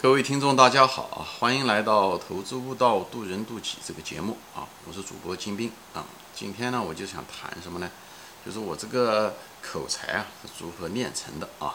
各位听众，大家好啊！欢迎来到《投资悟道，渡人渡己》这个节目啊！我是主播金兵啊。今天呢，我就想谈什么呢？就是我这个口才啊是如何练成的啊。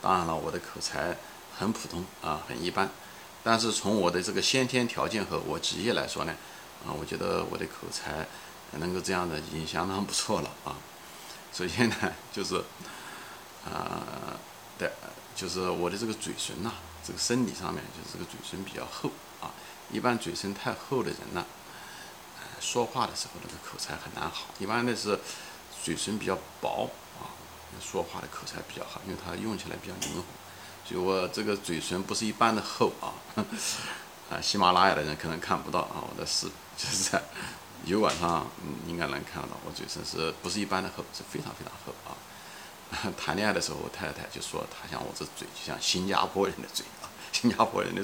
当然了，我的口才很普通啊，很一般。但是从我的这个先天条件和我职业来说呢，啊，我觉得我的口才能够这样的已经相当不错了啊。首先呢，就是啊，对，就是我的这个嘴唇呐。这个生理上面就是这个嘴唇比较厚啊，一般嘴唇太厚的人呢，说话的时候那个口才很难好。一般的是嘴唇比较薄啊，说话的口才比较好，因为它用起来比较灵活。所以我这个嘴唇不是一般的厚啊，啊，喜马拉雅的人可能看不到啊，我的是就是在油管上应该能看得到，我嘴唇是不是一般的厚，是非常非常厚啊。谈恋爱的时候，我太太就说她像我这嘴，就像新加坡人的嘴啊。新加坡人的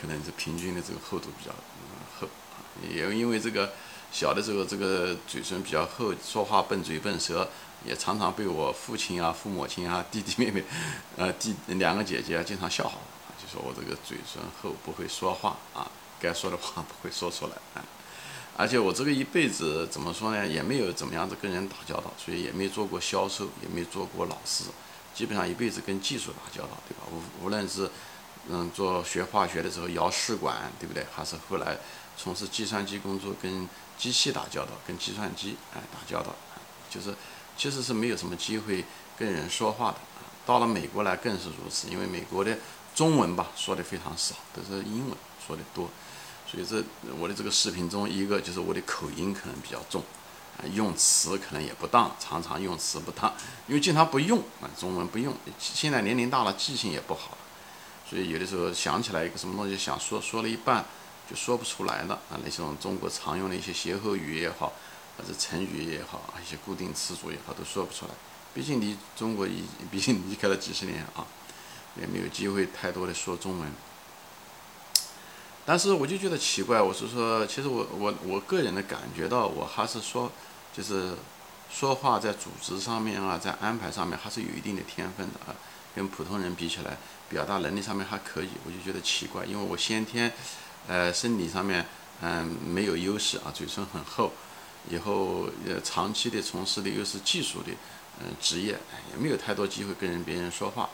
可能是平均的这个厚度比较厚，也因为这个小的时候这个嘴唇比较厚，说话笨嘴笨舌，也常常被我父亲啊、父母亲啊、弟弟妹妹，呃，弟两个姐姐经常笑话我，就说我这个嘴唇厚，不会说话啊，该说的话不会说出来啊。而且我这个一辈子怎么说呢，也没有怎么样子跟人打交道，所以也没做过销售，也没做过老师，基本上一辈子跟技术打交道，对吧？无无论是嗯做学化学的时候摇试管，对不对？还是后来从事计算机工作，跟机器打交道，跟计算机哎打交道，就是其实是没有什么机会跟人说话的。到了美国来更是如此，因为美国的中文吧说的非常少，都是英文说的多。所以这我的这个视频中，一个就是我的口音可能比较重，啊，用词可能也不当，常常用词不当，因为经常不用啊，中文不用。现在年龄大了，记性也不好，所以有的时候想起来一个什么东西想说，说了一半就说不出来了啊。那些种中国常用的一些歇后语也好，或者成语也好，一些固定词组也好，都说不出来。毕竟离中国已，毕竟离开了几十年啊，也没有机会太多的说中文。但是我就觉得奇怪，我是说，其实我我我个人的感觉到，我还是说，就是说话在组织上面啊，在安排上面还是有一定的天分的啊，跟普通人比起来，表达能力上面还可以。我就觉得奇怪，因为我先天，呃，生理上面嗯没有优势啊，嘴唇很厚，以后呃长期的从事的又是技术的嗯职业，也没有太多机会跟人别人说话。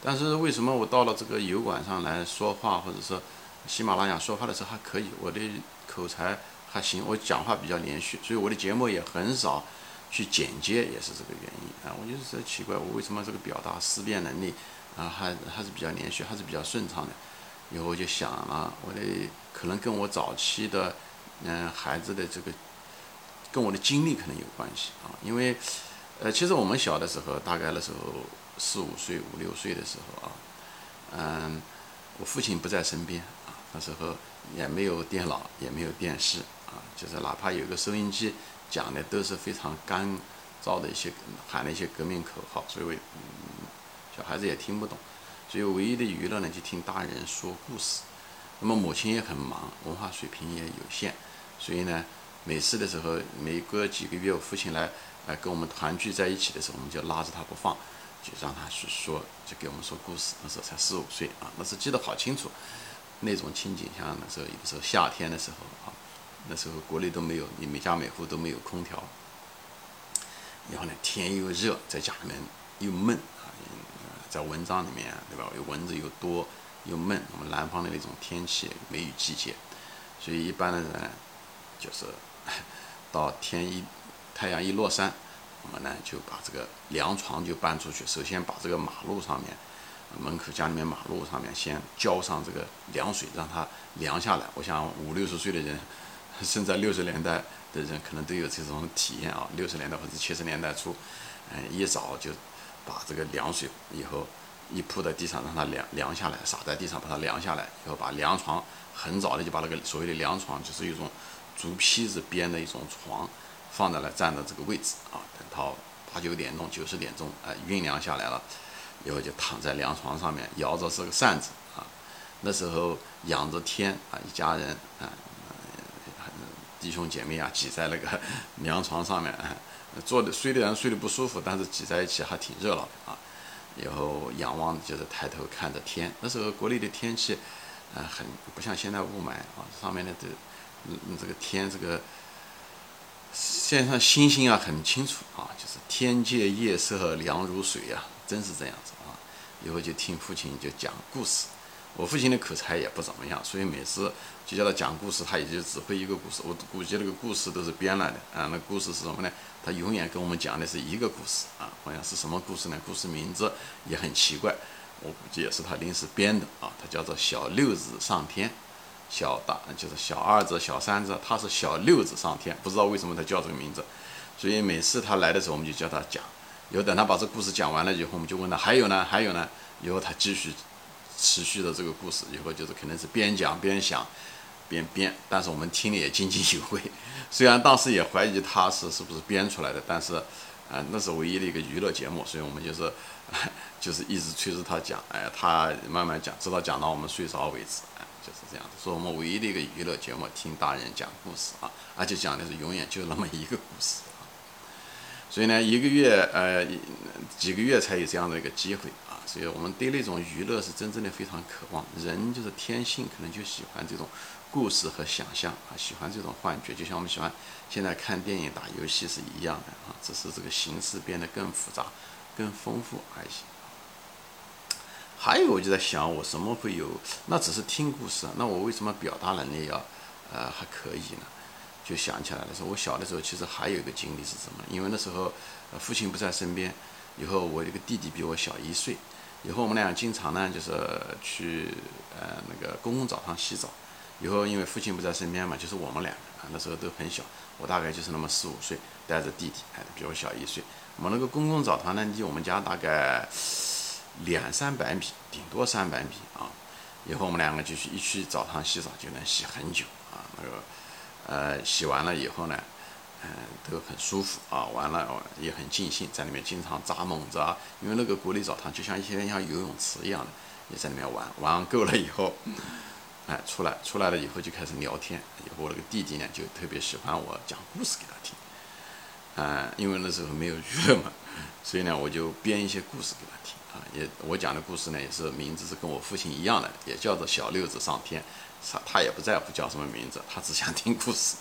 但是为什么我到了这个油管上来说话，或者说？喜马拉雅说话的时候还可以，我的口才还行，我讲话比较连续，所以我的节目也很少去剪接，也是这个原因啊。我就是奇怪，我为什么这个表达思辨能力啊还还是比较连续，还是比较顺畅的。以后我就想了，我的可能跟我早期的嗯孩子的这个跟我的经历可能有关系啊，因为呃其实我们小的时候，大概的时候四五岁、五六岁的时候啊，嗯，我父亲不在身边。那时候也没有电脑，也没有电视啊，就是哪怕有个收音机，讲的都是非常干燥的一些喊的一些革命口号，所以我、嗯小孩子也听不懂。所以唯一的娱乐呢，就听大人说故事。那么母亲也很忙，文化水平也有限，所以呢，每次的时候，每隔几个月我父亲来来跟我们团聚在一起的时候，我们就拉着他不放，就让他去说，就给我们说故事。那时候才四五岁啊，那时记得好清楚。那种情景，像那时候有时候夏天的时候啊，那时候国内都没有，你每家每户都没有空调，然后呢天又热，在家里面又闷啊，在蚊帐里面对吧？又蚊子又多又闷。我们南方的那种天气，梅雨季节，所以一般的人就是到天一太阳一落山，我们呢就把这个凉床就搬出去，首先把这个马路上面。门口家里面马路上面先浇上这个凉水，让它凉下来。我想五六十岁的人，生在六十年代的人可能都有这种体验啊。六十年代或者七十年代初，嗯，一早就把这个凉水以后一铺在地上，让它凉凉下来，洒在地上把它凉下来，以后把凉床很早的就把那个所谓的凉床，就是一种竹坯子编的一种床，放在了站的这个位置啊。等到八九点钟、九十点钟，哎，酝酿下来了。以后就躺在凉床上面，摇着这个扇子啊。那时候仰着天啊，一家人啊，弟兄姐妹啊，挤在那个 凉床上面，坐的睡的人睡得不舒服，但是挤在一起还挺热闹的啊。然后仰望就是抬头看着天。那时候国内的天气，呃，很不像现在雾霾啊，上面的这，嗯，这个天这个，线上星星啊很清楚啊，就是天界夜色凉如水呀，真是这样子啊。以后就听父亲就讲故事。我父亲的口才也不怎么样，所以每次就叫他讲故事，他也就只会一个故事。我估计那个故事都是编来的啊。那故事是什么呢？他永远跟我们讲的是一个故事啊。好像是什么故事呢？故事名字也很奇怪，我估计也是他临时编的啊。他叫做小六子上天，小大就是小二子、小三子，他是小六子上天，不知道为什么他叫这个名字。所以每次他来的时候，我们就叫他讲。以后等他把这故事讲完了以后，我们就问他还有呢？还有呢？以后他继续。持续的这个故事，以后就是可能是边讲边想，边编，但是我们听的也津津有味。虽然当时也怀疑他是是不是编出来的，但是，啊，那是唯一的一个娱乐节目，所以我们就是，就是一直催着他讲，哎，他慢慢讲，直到讲到我们睡着为止，哎，就是这样子。所以我们唯一的一个娱乐节目，听大人讲故事啊，而且讲的是永远就那么一个故事。所以呢，一个月，呃，几个月才有这样的一个机会啊。所以我们对那种娱乐是真正的非常渴望，人就是天性可能就喜欢这种故事和想象啊，喜欢这种幻觉，就像我们喜欢现在看电影、打游戏是一样的啊，只是这个形式变得更复杂、更丰富而已。还有我就在想，我什么会有？那只是听故事啊，那我为什么表达能力要呃还可以呢？就想起来了，说我小的时候其实还有一个经历是什么？因为那时候父亲不在身边，以后我这个弟弟比我小一岁。以后我们俩经常呢，就是去呃那个公共澡堂洗澡。以后因为父亲不在身边嘛，就是我们两个啊，那时候都很小，我大概就是那么四五岁，带着弟弟，哎，比我小一岁。我们那个公共澡堂呢，离我们家大概两三百米，顶多三百米啊。以后我们两个就去一去澡堂洗澡，就能洗很久啊。那个呃洗完了以后呢。嗯，都很舒服啊，完了也很尽兴，在里面经常扎猛子啊，因为那个国内澡堂就像一些像游泳池一样的，也在里面玩，玩够了以后，哎，出来出来了以后就开始聊天。我那个弟弟呢，就特别喜欢我讲故事给他听，嗯，因为那时候没有 娱乐嘛，所以呢，我就编一些故事给他听啊。也我讲的故事呢，也是名字是跟我父亲一样的，也叫做小六子上天。他他也不在乎叫什么名字，他只想听故事。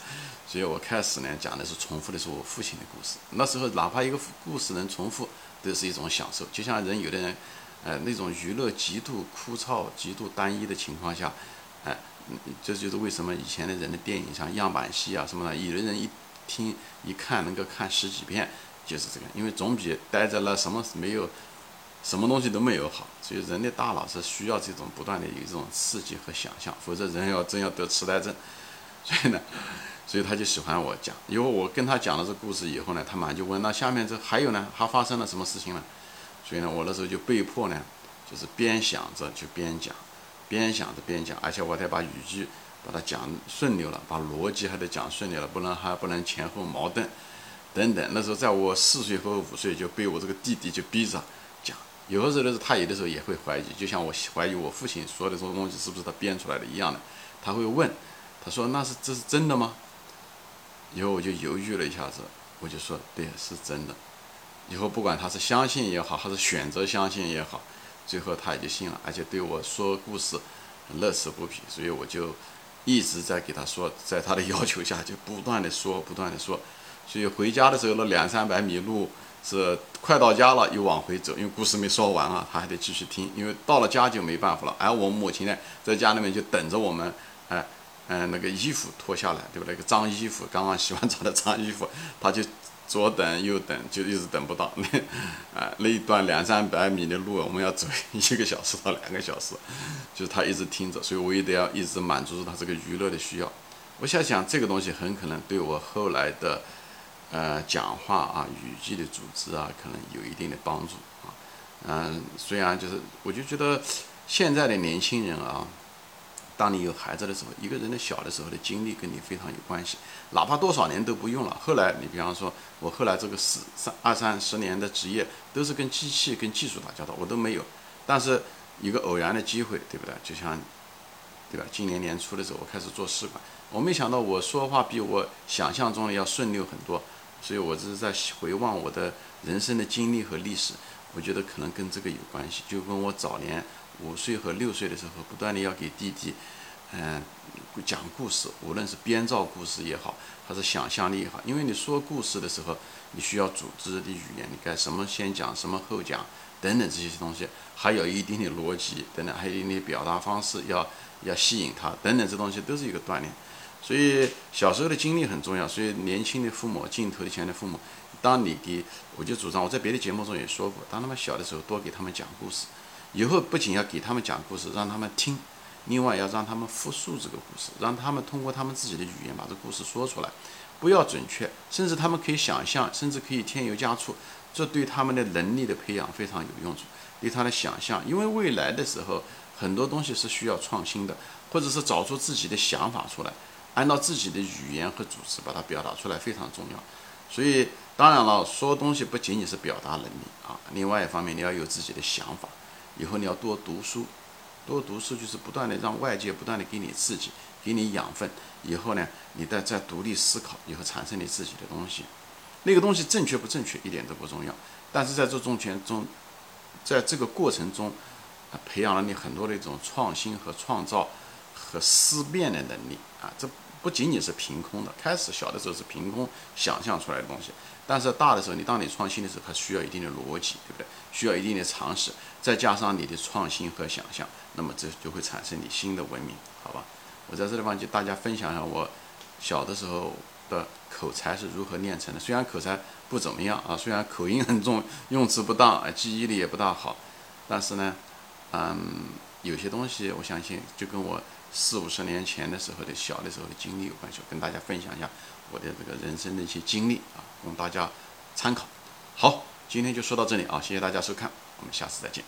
所以我开始呢讲的是重复的是我父亲的故事。那时候哪怕一个故事能重复，都是一种享受。就像人有的人，呃，那种娱乐极度枯燥、极度单一的情况下，哎，这就是为什么以前的人的电影像样板戏啊什么的，有的人一听一看能够看十几遍，就是这个，因为总比待在那什么没有。什么东西都没有好，所以人的大脑是需要这种不断的有这种刺激和想象，否则人要真要得痴呆症。所以呢，所以他就喜欢我讲。因为我跟他讲了这故事以后呢，他马上就问：那下面这还有呢？还发生了什么事情呢？所以呢，我那时候就被迫呢，就是边想着就边讲，边想着边讲，而且我得把语句把它讲顺溜了，把逻辑还得讲顺溜了，不能还不能前后矛盾等等。那时候在我四岁和五岁就被我这个弟弟就逼着。有的时候他有的时候也会怀疑，就像我怀疑我父亲说的这个东西是不是他编出来的一样的。他会问，他说那是这是真的吗？以后我就犹豫了一下子，我就说对，是真的。以后不管他是相信也好，还是选择相信也好，最后他也就信了，而且对我说故事乐此不疲。所以我就一直在给他说，在他的 要求下就不断的说，不断的说。所以回家的时候那两三百米路。是快到家了，又往回走，因为故事没说完啊，他还得继续听。因为到了家就没办法了，而我母亲呢，在家里面就等着我们，哎，嗯，那个衣服脱下来，对不对？那个脏衣服，刚刚洗完澡的脏衣服，他就左等右等，就一直等不到。那，啊，那一段两三百米的路，我们要走一个小时到两个小时，就是他一直听着，所以我也得要一直满足他这个娱乐的需要。我想想，这个东西很可能对我后来的。呃，讲话啊，语句的组织啊，可能有一定的帮助啊。嗯，虽然就是，我就觉得现在的年轻人啊，当你有孩子的时候，一个人的小的时候的经历跟你非常有关系，哪怕多少年都不用了。后来你比方说，我后来这个十三二三十年的职业都是跟机器、跟技术打交道，我都没有。但是一个偶然的机会，对不对？就像，对吧？今年年初的时候，我开始做试管，我没想到我说话比我想象中的要顺溜很多。所以，我这是在回望我的人生的经历和历史。我觉得可能跟这个有关系，就跟我早年五岁和六岁的时候，不断的要给弟弟，嗯，讲故事，无论是编造故事也好，还是想象力也好，因为你说故事的时候，你需要组织的语言，你该什么先讲，什么后讲，等等这些东西，还有一定的逻辑等等，还有一定的表达方式，要要吸引他等等，这东西都是一个锻炼。所以小时候的经历很重要，所以年轻的父母，镜头前的父母。当你给，我就主张，我在别的节目中也说过，当他们小的时候，多给他们讲故事，以后不仅要给他们讲故事，让他们听，另外要让他们复述这个故事，让他们通过他们自己的语言把这故事说出来，不要准确，甚至他们可以想象，甚至可以添油加醋，这对他们的能力的培养非常有用处，对他的想象，因为未来的时候很多东西是需要创新的，或者是找出自己的想法出来，按照自己的语言和组织把它表达出来非常重要。所以，当然了，说东西不仅仅是表达能力啊，另外一方面你要有自己的想法。以后你要多读书，多读书就是不断的让外界不断的给你刺激，给你养分。以后呢，你再再独立思考，以后产生你自己的东西。那个东西正确不正确一点都不重要，但是在这中间中，在这个过程中，培养了你很多的一种创新和创造和思辨的能力啊，这。不仅仅是凭空的，开始小的时候是凭空想象出来的东西，但是大的时候，你当你创新的时候，它需要一定的逻辑，对不对？需要一定的常识，再加上你的创新和想象，那么这就会产生你新的文明，好吧？我在这地方就大家分享一下我小的时候的口才是如何练成的。虽然口才不怎么样啊，虽然口音很重，用词不当，记忆力也不大好，但是呢，嗯，有些东西我相信就跟我。四五十年前的时候的小的时候的经历有关系，跟大家分享一下我的这个人生的一些经历啊，供大家参考。好，今天就说到这里啊，谢谢大家收看，我们下次再见。